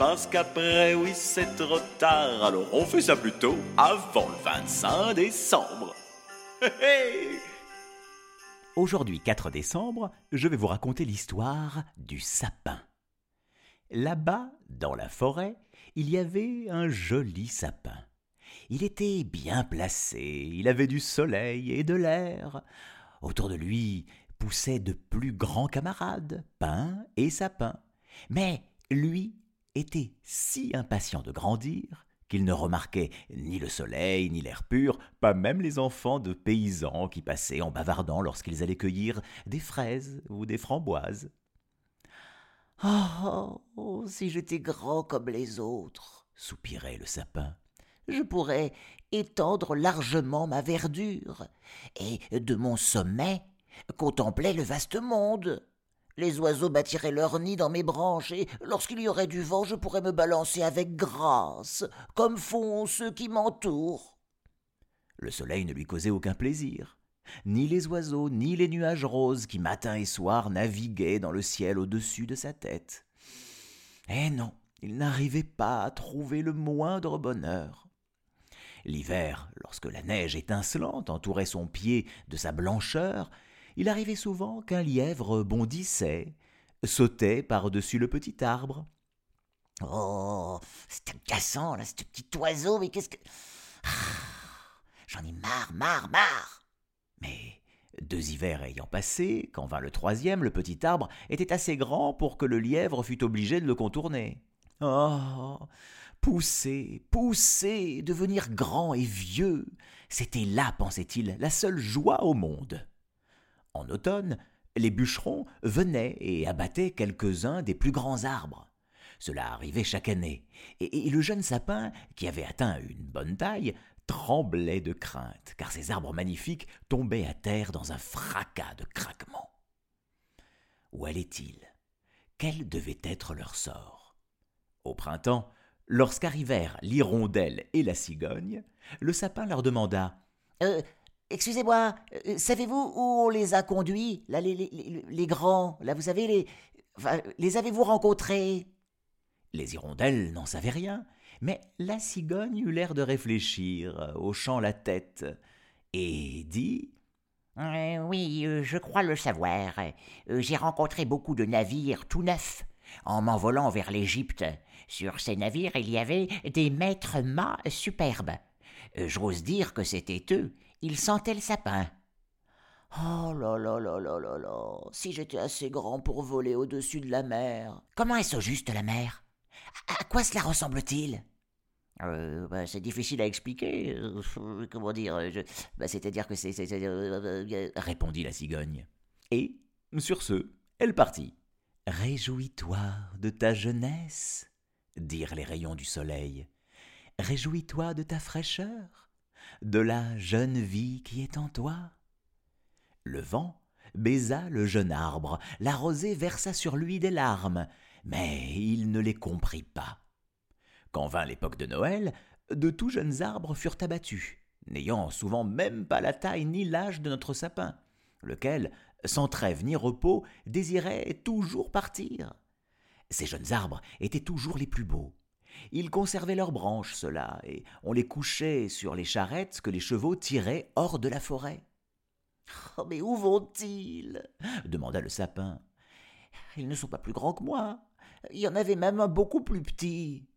Parce qu'après, oui, c'est trop tard. Alors on fait ça plutôt avant le 25 décembre. Aujourd'hui 4 décembre, je vais vous raconter l'histoire du sapin. Là-bas, dans la forêt, il y avait un joli sapin. Il était bien placé, il avait du soleil et de l'air. Autour de lui poussaient de plus grands camarades, pins et sapins. Mais lui était si impatient de grandir qu'il ne remarquait ni le soleil, ni l'air pur, pas même les enfants de paysans qui passaient en bavardant lorsqu'ils allaient cueillir des fraises ou des framboises. Oh, si j'étais grand comme les autres, soupirait le sapin. je pourrais étendre largement ma verdure, et de mon sommet contempler le vaste monde. Les oiseaux bâtiraient leur nid dans mes branches, et lorsqu'il y aurait du vent, je pourrais me balancer avec grâce, comme font ceux qui m'entourent. Le soleil ne lui causait aucun plaisir. Ni les oiseaux, ni les nuages roses qui matin et soir naviguaient dans le ciel au-dessus de sa tête. Eh non, il n'arrivait pas à trouver le moindre bonheur. L'hiver, lorsque la neige étincelante entourait son pied de sa blancheur, il arrivait souvent qu'un lièvre bondissait, sautait par-dessus le petit arbre. Oh, c'est agaçant, là, ce petit oiseau, mais qu'est-ce que. Ah, J'en ai marre, marre, marre Mais deux hivers ayant passé, quand vint le troisième, le petit arbre était assez grand pour que le lièvre fût obligé de le contourner. Oh Pousser, pousser, devenir grand et vieux, c'était là, pensait-il, la seule joie au monde. En automne, les bûcherons venaient et abattaient quelques-uns des plus grands arbres. Cela arrivait chaque année, et, le jeune sapin, qui avait atteint une bonne taille, tremblait de crainte, car ces arbres magnifiques tombaient à terre dans un fracas de craquements. Où allaient-ils? Quel devait être leur sort? Au printemps, lorsqu'arrivèrent l'hirondelle et la cigogne, le sapin leur demanda euh, Excusez-moi, euh, savez-vous où on les a conduits, là, les, les, les, les grands, là, vous savez, les, enfin, les avez-vous rencontrés? Les hirondelles n'en savaient rien, mais la cigogne eut l'air de réfléchir, hochant la tête, et dit Euh, Oui, euh, je crois le savoir. Euh, J'ai rencontré beaucoup de navires tout neufs. En m'envolant vers l'Égypte, sur ces navires, il y avait des maîtres mâts superbes. Euh, J'ose dire que c'était eux. Ils sentaient le sapin. Oh là là là là là là, si j'étais assez grand pour voler au-dessus de la mer. Comment est-ce au juste la mer? À, quoi cela ressemble-t-il? Euh, bah, c'est difficile à expliquer. euh, comment dire euh, bah, C'est-à-dire que c'est. répondit la cigogne. Et, sur ce, elle partit. Réjouis-toi de ta jeunesse, dirent les rayons du soleil. Réjouis-toi de ta fraîcheur, de la jeune vie qui est en toi. Le vent baisa le jeune arbre, la rosée versa sur lui des larmes, mais il ne les comprit pas. Quand vint l'époque de Noël, de tout jeunes arbres furent abattus, n'ayant souvent même pas la taille ni l'âge de notre sapin, lequel, sans trêve ni repos, désirait toujours partir. Ces jeunes arbres étaient toujours les plus beaux. Ils conservaient leurs branches, ceux-là, et on les couchait sur les charrettes que les chevaux tiraient hors de la forêt. Oh, mais où vont-ils? demanda le sapin. Ils ne sont pas plus grands que moi. Il y en avait même un beaucoup plus petit.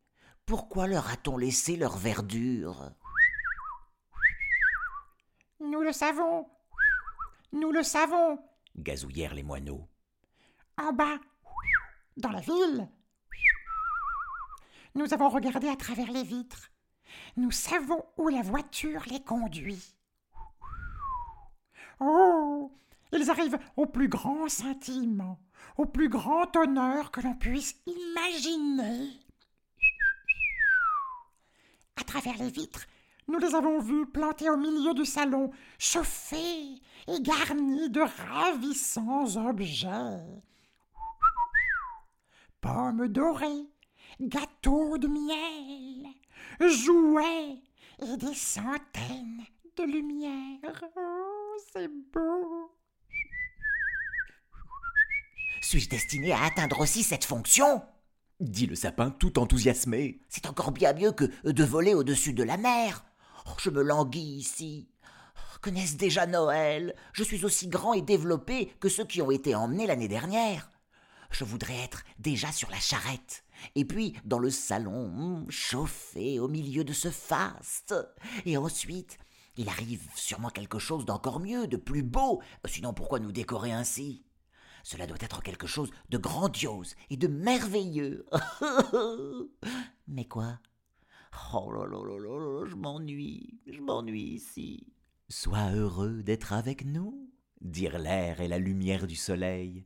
Pourquoi leur a-t-on laissé leur verdure Nous le savons. Nous le savons. gazouillèrent les moineaux. En bas, dans la ville, Nous avons regardé à travers les vitres. Nous savons où la voiture les conduit. Oh Ils arrivent au plus grand sentiment, au plus grand honneur que l'on puisse imaginer. À travers les vitres, nous les avons vus plantés au milieu du salon, chauffés et garnis de ravissants objets. Pommes dorées, gâteaux de miel, jouets et des centaines de lumières. Oh, c'est beau. Suis-je destiné à atteindre aussi cette fonction? Dit le sapin tout enthousiasmé. C'est encore bien mieux que de voler au-dessus de la mer. Oh, je me languis ici. Que n'est-ce déjà Noël? Je suis aussi grand et développé que ceux qui ont été emmenés l'année dernière. Je voudrais être déjà sur la charrette, et puis dans le salon, hmm, chauffé au milieu de ce faste. Et ensuite, il arrive sûrement quelque chose d'encore mieux, de plus beau, sinon pourquoi nous décorer ainsi? Cela doit être quelque chose de grandiose et de merveilleux. Mais quoi? Oh là là là là, je m'ennuie, je m'ennuie ici. Sois heureux d'être avec nous, dirent l'air et la lumière du soleil.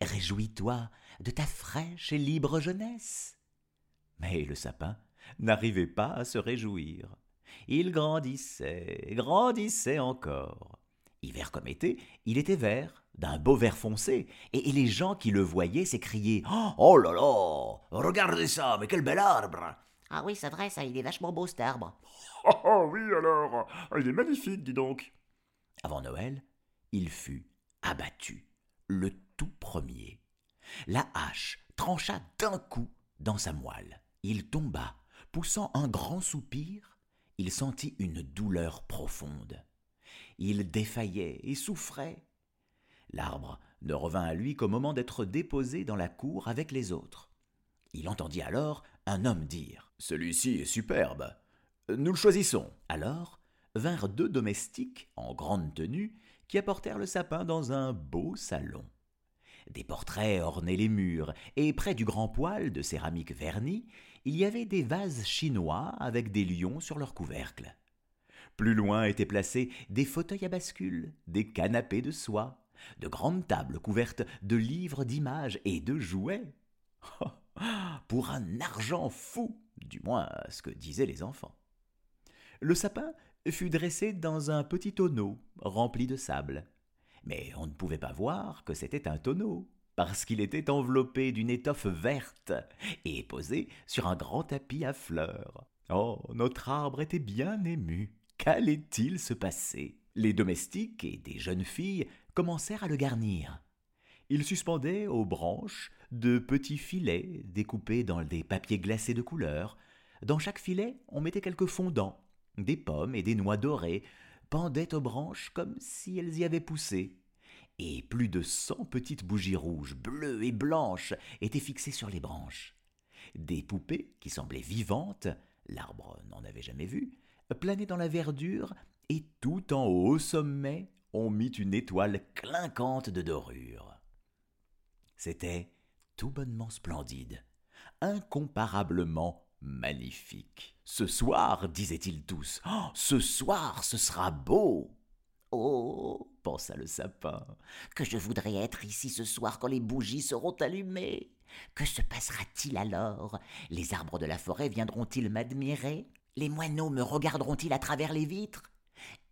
Réjouis-toi de ta fraîche et libre jeunesse. Mais le sapin n'arrivait pas à se réjouir. Il grandissait, grandissait encore. Hiver comme été, il était vert, d'un beau vert foncé, et, les gens qui le voyaient s'écriaient Oh là là Regardez ça, mais quel bel arbre Ah oui, c'est vrai, ça, il est vachement beau cet arbre. Oh, oh oui, alors Il est magnifique, dis donc Avant Noël, il fut abattu, le tout premier. La hache trancha d'un coup dans sa moelle. Il tomba, poussant un grand soupir, il sentit une douleur profonde. Il défaillait et souffrait. L'arbre ne revint à lui qu'au moment d'être déposé dans la cour avec les autres. Il entendit alors un homme dire Celui-ci est superbe. Nous le choisissons. Alors vinrent deux domestiques en grande tenue qui apportèrent le sapin dans un beau salon. Des portraits ornaient les murs, et près du grand poêle de céramique vernie, il y avait des vases chinois avec des lions sur leur couvercle. Plus loin étaient placés des fauteuils à bascule, des canapés de soie, de grandes tables couvertes de livres d'images et de jouets. Pour un argent fou, du moins ce que disaient les enfants. Le sapin fut dressé dans un petit tonneau rempli de sable. Mais on ne pouvait pas voir que c'était un tonneau, parce qu'il était enveloppé d'une étoffe verte et posé sur un grand tapis à fleurs. Oh, notre arbre était bien ému. Qu'allait-il se passer? Les domestiques et des jeunes filles commencèrent à le garnir. Il suspendait aux branches de petits filets découpés dans des papiers glacés de couleur. Dans chaque filet, on mettait quelques fondants, des pommes et des noix dorées, pendaient aux branches comme si elles y avaient poussé. Et plus de cent petites bougies rouges, bleues et blanches étaient fixées sur les branches. Des poupées, qui semblaient vivantes, l'arbre n'en avait jamais vu, planait dans la verdure, et tout en haut au sommet, on mit une étoile clinquante de dorure. C'était tout bonnement splendide, incomparablement magnifique. Ce soir, disaient-ils tous, oh, ce soir ce sera beau. Oh, pensa le sapin, que je voudrais être ici ce soir quand les bougies seront allumées. Que se passera-t-il alors? Les arbres de la forêt viendront-ils m'admirer? Les moineaux me regarderont-ils à travers les vitres?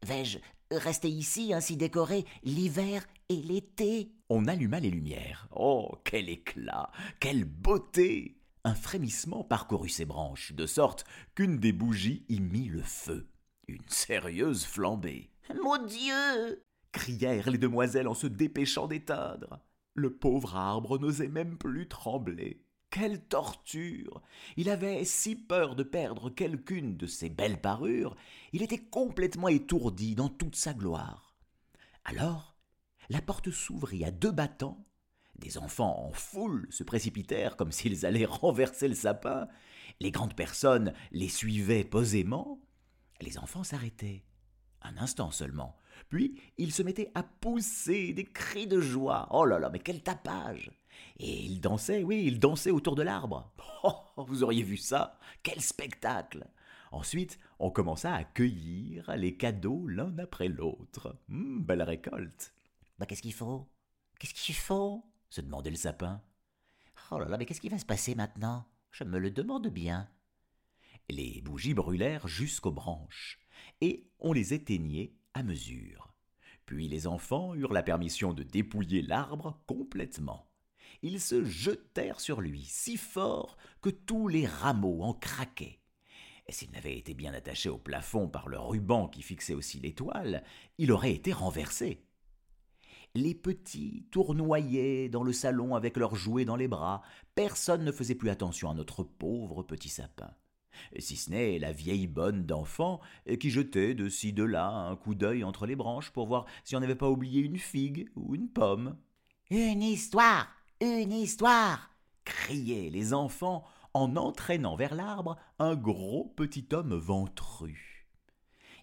Vais-je rester ici ainsi décoré l'hiver et l'été? On alluma les lumières. Oh, quel éclat Quelle beauté Un frémissement parcourut ses branches, de sorte qu'une des bougies y mit le feu. Une sérieuse flambée. Mon Dieu crièrent les demoiselles en se dépêchant d'éteindre. Le pauvre arbre n'osait même plus trembler. Quelle torture Il avait si peur de perdre quelqu'une de ses belles parures, il était complètement étourdi dans toute sa gloire. Alors, la porte s'ouvrit à deux battants, des enfants en foule se précipitèrent comme s'ils allaient renverser le sapin, les grandes personnes les suivaient posément, les enfants s'arrêtaient. Un instant seulement. Puis ils se mettaient à pousser des cris de joie. Oh là là, mais quel tapage Et ils dansaient, oui, ils dansaient autour de l'arbre. Oh, vous auriez vu ça Quel spectacle Ensuite, on commença à cueillir les cadeaux l'un après l'autre. Hum, belle récolte. Bah qu'est-ce qu'il faut? Qu'est-ce qu'il faut? Se demandait le sapin. Oh là là, mais qu'est-ce qui va se passer maintenant? Je me le demande bien. Les bougies brûlèrent jusqu'aux branches, et on les éteignait à mesure. Puis les enfants eurent la permission de dépouiller l'arbre complètement. Ils se jetèrent sur lui si fort que tous les rameaux en craquaient. Et s'il n'avait été bien attaché au plafond par le ruban qui fixait aussi l'étoile, il aurait été renversé. Les petits tournoyaient dans le salon avec leurs jouets dans les bras. Personne ne faisait plus attention à notre pauvre petit sapin si ce n'est la vieille bonne d'enfant qui jetait de ci de là un coup d'œil entre les branches pour voir si on n'avait pas oublié une figue ou une pomme. Une histoire. Une histoire. criaient les enfants en entraînant vers l'arbre un gros petit homme ventru.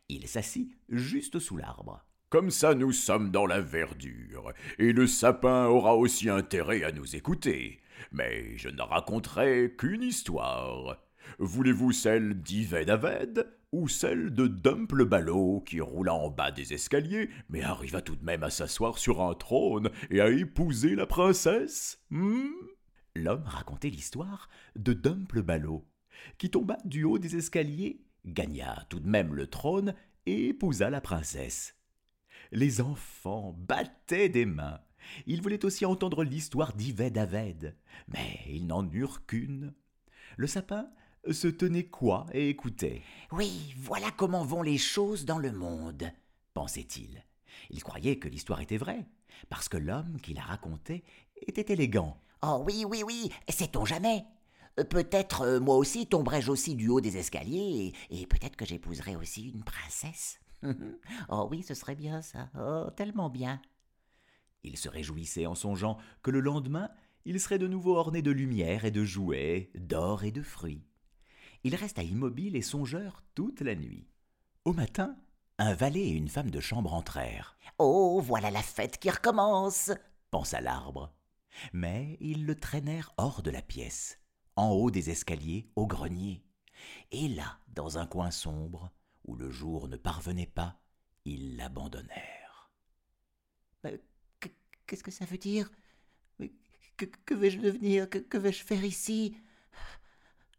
Il s'assit juste sous l'arbre. Comme ça nous sommes dans la verdure, et le sapin aura aussi intérêt à nous écouter. Mais je ne raconterai qu'une histoire. Voulez-vous celle d'Yved Aved ou celle de Dump le ballot qui roula en bas des escaliers mais arriva tout de même à s'asseoir sur un trône et à épouser la princesse hmm? L'homme racontait l'histoire de Dump le ballot qui tomba du haut des escaliers, gagna tout de même le trône et épousa la princesse. Les enfants battaient des mains. Ils voulaient aussi entendre l'histoire d'Yved Aved, mais ils n'en eurent qu'une. Le sapin se tenait quoi et écoutait. Oui, voilà comment vont les choses dans le monde, pensait-il. Il croyait que l'histoire était vraie, parce que l'homme qui la racontait était élégant. Oh oui, oui, oui, sait-on jamais? Euh, Peut-être euh, moi aussi tomberai-je aussi du haut des escaliers, et, et peut-être que j'épouserai aussi une princesse. oh oui, ce serait bien ça, oh tellement bien. Il se réjouissait en songeant que le lendemain, il serait de nouveau orné de lumière et de jouets, d'or et de fruits il resta immobile et songeur toute la nuit. Au matin, un valet et une femme de chambre entrèrent. Oh, voilà la fête qui recommence pensa l'arbre. Mais ils le traînèrent hors de la pièce, en haut des escaliers au grenier. Et là, dans un coin sombre, où le jour ne parvenait pas, ils l'abandonnèrent. Qu'est-ce que ça veut dire? Que, vais-je devenir? Que, vais-je faire ici?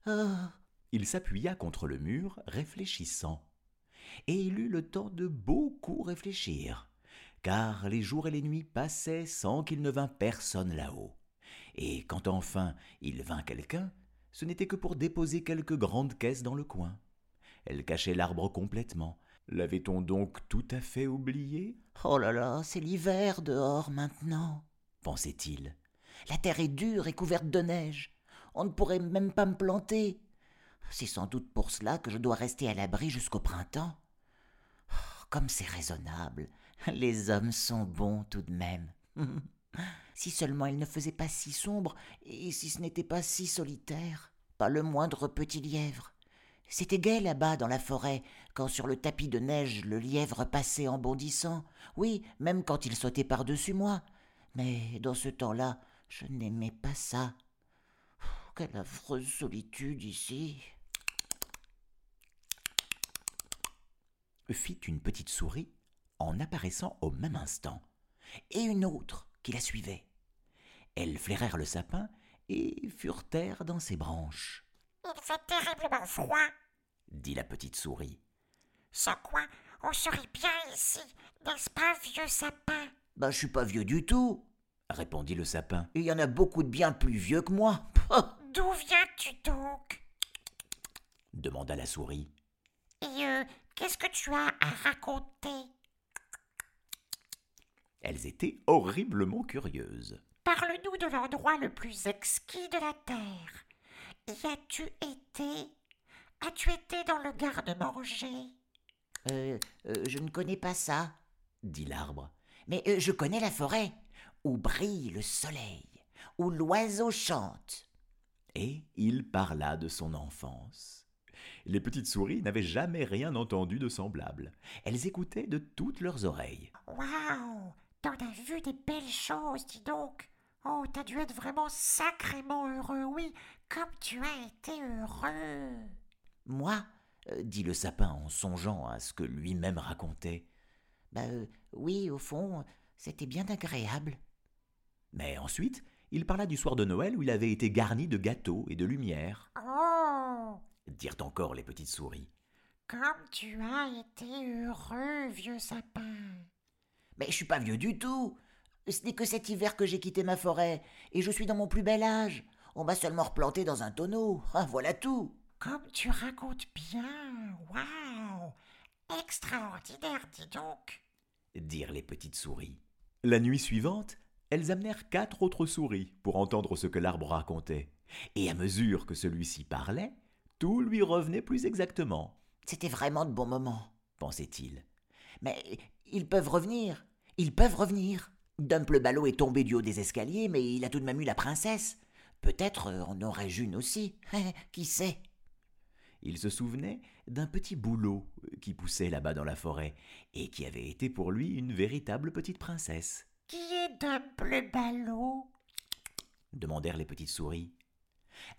Oh. Il s'appuya contre le mur, réfléchissant. Et il eut le temps de beaucoup réfléchir, car les jours et les nuits passaient sans qu'il ne vînt personne là-haut. Et quand enfin il vint quelqu'un, ce n'était que pour déposer quelques grandes caisses dans le coin. Elle cachait l'arbre complètement. L'avait-on donc tout à fait oublié? Oh là là, c'est l'hiver dehors maintenant, pensait-il. La terre est dure et couverte de neige. On ne pourrait même pas me planter. C'est sans doute pour cela que je dois rester à l'abri jusqu'au printemps. Oh, comme c'est raisonnable. Les hommes sont bons tout de même. si seulement il ne faisait pas si sombre, et si ce n'était pas si solitaire. Pas le moindre petit lièvre. C'était gai là-bas dans la forêt, quand sur le tapis de neige le lièvre passait en bondissant. Oui, même quand il sautait par-dessus moi. Mais dans ce temps-là, je n'aimais pas ça. Quelle affreuse solitude ici. fit une petite souris en apparaissant au même instant, et une autre qui la suivait. Elles flairèrent le sapin et furent dans ses branches. Il fait terriblement froid, dit la petite souris. Sans quoi on serait bien ici, n'est-ce pas, vieux sapin? Ben, je suis pas vieux du tout, répondit le sapin. Il y en a beaucoup de bien plus vieux que moi. D'où viens-tu donc? demanda la souris. Et euh, Qu'est-ce que tu as à raconter? Elles étaient horriblement curieuses. Parle-nous de l'endroit le plus exquis de la terre. Y as-tu été? As-tu été dans le garde-manger? Euh, euh, Je ne connais pas ça, dit l'arbre. Mais euh, je connais la forêt, où brille le soleil, où l'oiseau chante. Et il parla de son enfance. Les petites souris n'avaient jamais rien entendu de semblable. Elles écoutaient de toutes leurs oreilles. Waouh T'en as vu des belles choses, dis donc Oh, t'as dû être vraiment sacrément heureux, oui, comme tu as été heureux. Moi euh, dit le sapin en songeant à ce que lui-même racontait. Bah euh, oui, au fond, c'était bien agréable. Mais ensuite, il parla du soir de Noël où il avait été garni de gâteaux et de lumière, Oh, dirent encore les petites souris. comme tu as été heureux, vieux sapin. Mais je suis pas vieux du tout. Ce n'est que cet hiver que j'ai quitté ma forêt, et je suis dans mon plus bel âge. On m'a seulement replanté dans un tonneau. Ah, voilà tout. Comme tu racontes bien. Waouh. Extraordinaire, dis donc. dirent les petites souris. La nuit suivante, elles amenèrent quatre autres souris pour entendre ce que l'arbre racontait. Et à mesure que celui-ci parlait, tout lui revenait plus exactement, C'était vraiment de bons moments. pensait-il. Mais ils peuvent revenir. Ils peuvent revenir. Dump le ballot est tombé du haut des escaliers, mais il a tout de même eu la princesse. Peut-être euh, en aurais-je une aussi. Qui sait? Il se souvenait d'un petit bouleau qui poussait là-bas dans la forêt et qui avait été pour lui une véritable petite princesse. Qui est Dump le ballot? demandèrent les petites souris.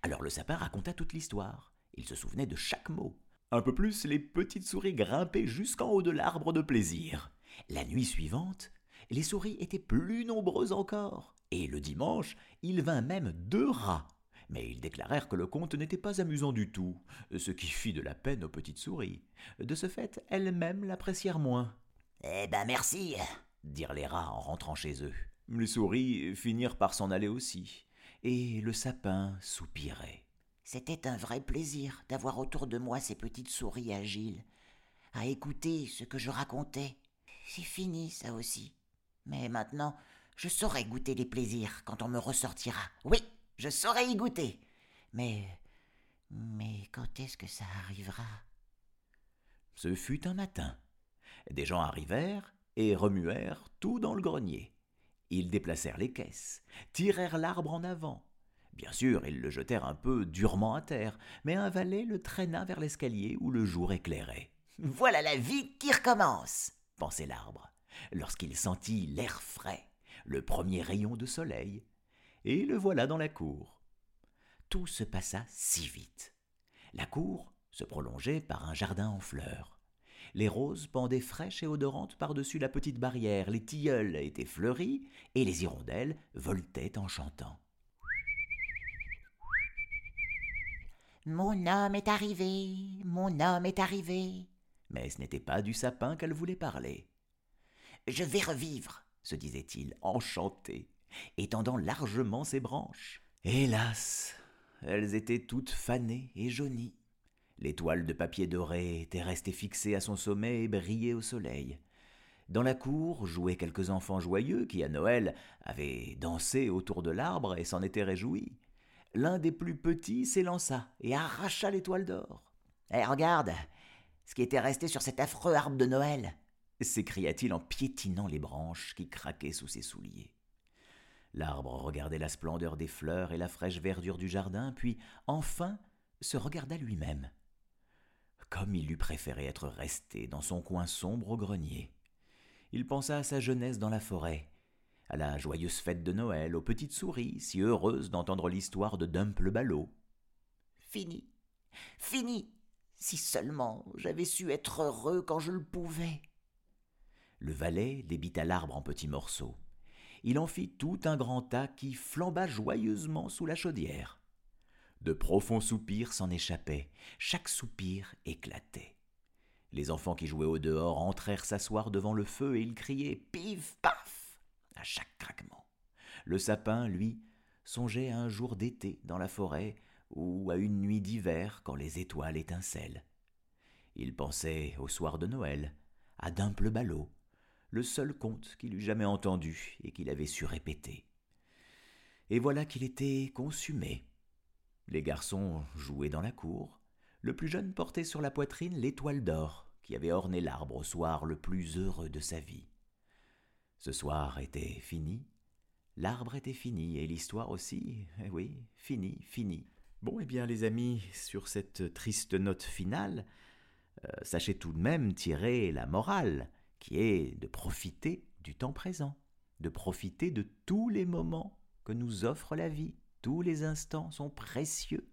Alors le sapin raconta toute l'histoire. Il se souvenait de chaque mot. Un peu plus, les petites souris grimpaient jusqu'en haut de l'arbre de plaisir. La nuit suivante, les souris étaient plus nombreuses encore. Et le dimanche, il vint même deux rats. Mais ils déclarèrent que le conte n'était pas amusant du tout, ce qui fit de la peine aux petites souris. De ce fait, elles-mêmes l'apprécièrent moins. Eh ben merci. dirent les rats en rentrant chez eux. Les souris finirent par s'en aller aussi, et le sapin soupirait. C'était un vrai plaisir d'avoir autour de moi ces petites souris agiles, à écouter ce que je racontais. C'est fini, ça aussi. Mais maintenant, je saurai goûter les plaisirs quand on me ressortira. Oui, je saurai y goûter. Mais. Mais quand est-ce que ça arrivera? Ce fut un matin. Des gens arrivèrent et remuèrent tout dans le grenier. Ils déplacèrent les caisses, tirèrent l'arbre en avant. Bien sûr, ils le jetèrent un peu durement à terre, mais un valet le traîna vers l'escalier où le jour éclairait. Voilà la vie qui recommence pensait l'arbre, lorsqu'il sentit l'air frais, le premier rayon de soleil, et le voilà dans la cour. Tout se passa si vite. La cour se prolongeait par un jardin en fleurs. Les roses pendaient fraîches et odorantes par-dessus la petite barrière, les tilleuls étaient fleuris, et les hirondelles voltaient en chantant. Mon homme est arrivé, mon homme est arrivé. Mais ce n'était pas du sapin qu'elle voulait parler. Je vais revivre, se disait-il, enchanté, étendant largement ses branches. Hélas, elles étaient toutes fanées et jaunies. Les toiles de papier doré étaient restées fixées à son sommet et brillaient au soleil. Dans la cour jouaient quelques enfants joyeux qui, à Noël, avaient dansé autour de l'arbre et s'en étaient réjouis. L'un des plus petits s'élança et arracha les toiles d'or. Eh, regarde, ce qui était resté sur cet affreux arbre de Noël s'écria-t-il en piétinant les branches qui craquaient sous ses souliers. L'arbre regardait la splendeur des fleurs et la fraîche verdure du jardin, puis enfin se regarda lui-même. Comme il eût préféré être resté dans son coin sombre au grenier. Il pensa à sa jeunesse dans la forêt, à la joyeuse fête de Noël, aux petites souris, si heureuses d'entendre l'histoire de Dump le ballot. Fini, fini. Si seulement j'avais su être heureux quand je le pouvais. Le valet débita l'arbre en petits morceaux. Il en fit tout un grand tas qui flamba joyeusement sous la chaudière. De profonds soupirs s'en échappaient, chaque soupir éclatait. Les enfants qui jouaient au dehors entrèrent s'asseoir devant le feu et ils criaient Pif paf à chaque craquement. Le sapin, lui, songeait à un jour d'été dans la forêt ou à une nuit d'hiver quand les étoiles étincellent. Il pensait au soir de Noël, à Dump le ballot, le seul conte qu'il eût jamais entendu et qu'il avait su répéter. Et voilà qu'il était consumé. Les garçons jouaient dans la cour. Le plus jeune portait sur la poitrine l'étoile d'or qui avait orné l'arbre au soir le plus heureux de sa vie. Ce soir était fini. L'arbre était fini et l'histoire aussi. Eh oui, fini, fini. Bon, eh bien, les amis, sur cette triste note finale, euh, sachez tout de même tirer la morale qui est de profiter du temps présent, de profiter de tous les moments que nous offre la vie. Tous les instants sont précieux.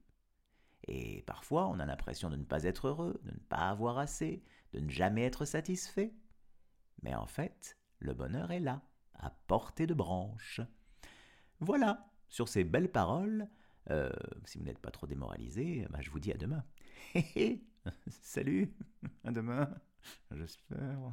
Et parfois, on a l'impression de ne pas être heureux, de ne pas avoir assez, de ne jamais être satisfait. Mais en fait, le bonheur est là, à portée de branche. Voilà, sur ces belles paroles, euh, si vous n'êtes pas trop démoralisé, bah, je vous dis à demain. Salut, à demain, j'espère.